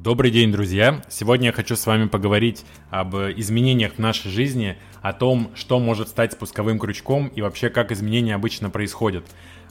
Добрый день, друзья! Сегодня я хочу с вами поговорить об изменениях в нашей жизни, о том, что может стать спусковым крючком и вообще как изменения обычно происходят.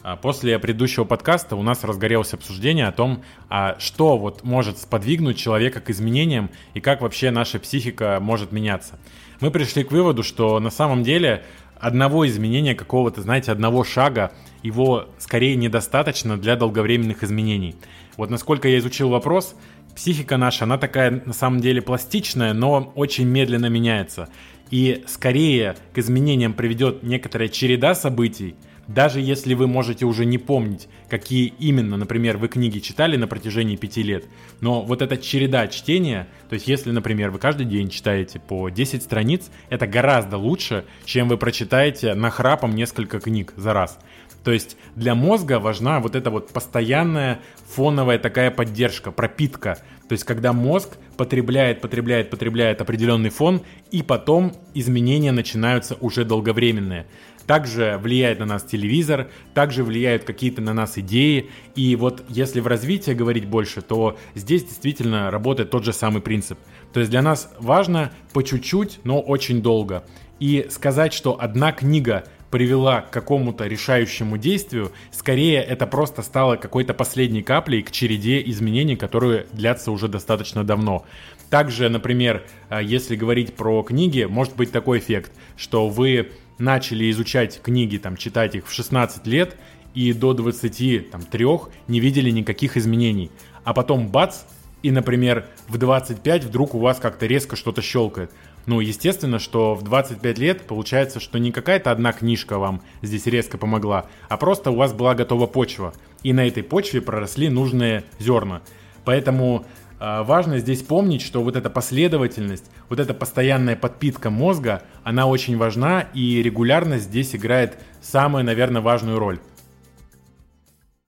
А после предыдущего подкаста у нас разгорелось обсуждение о том, а что вот может сподвигнуть человека к изменениям и как вообще наша психика может меняться. Мы пришли к выводу, что на самом деле одного изменения какого-то, знаете, одного шага, его скорее недостаточно для долговременных изменений. Вот насколько я изучил вопрос, психика наша, она такая на самом деле пластичная, но очень медленно меняется. И скорее к изменениям приведет некоторая череда событий, даже если вы можете уже не помнить, какие именно, например, вы книги читали на протяжении пяти лет, но вот эта череда чтения, то есть если, например, вы каждый день читаете по 10 страниц, это гораздо лучше, чем вы прочитаете нахрапом несколько книг за раз. То есть для мозга важна вот эта вот постоянная фоновая такая поддержка, пропитка. То есть когда мозг потребляет, потребляет, потребляет определенный фон, и потом изменения начинаются уже долговременные. Также влияет на нас телевизор, также влияют какие-то на нас идеи. И вот если в развитии говорить больше, то здесь действительно работает тот же самый принцип. То есть для нас важно по чуть-чуть, но очень долго. И сказать, что одна книга привела к какому-то решающему действию, скорее это просто стало какой-то последней каплей к череде изменений, которые длятся уже достаточно давно. Также, например, э, если говорить про книги, может быть такой эффект, что вы начали изучать книги, там, читать их в 16 лет, и до 23 не видели никаких изменений. А потом бац, и, например, в 25 вдруг у вас как-то резко что-то щелкает. Ну, естественно, что в 25 лет получается, что не какая-то одна книжка вам здесь резко помогла, а просто у вас была готова почва. И на этой почве проросли нужные зерна. Поэтому э, важно здесь помнить, что вот эта последовательность, вот эта постоянная подпитка мозга, она очень важна, и регулярность здесь играет самую, наверное, важную роль.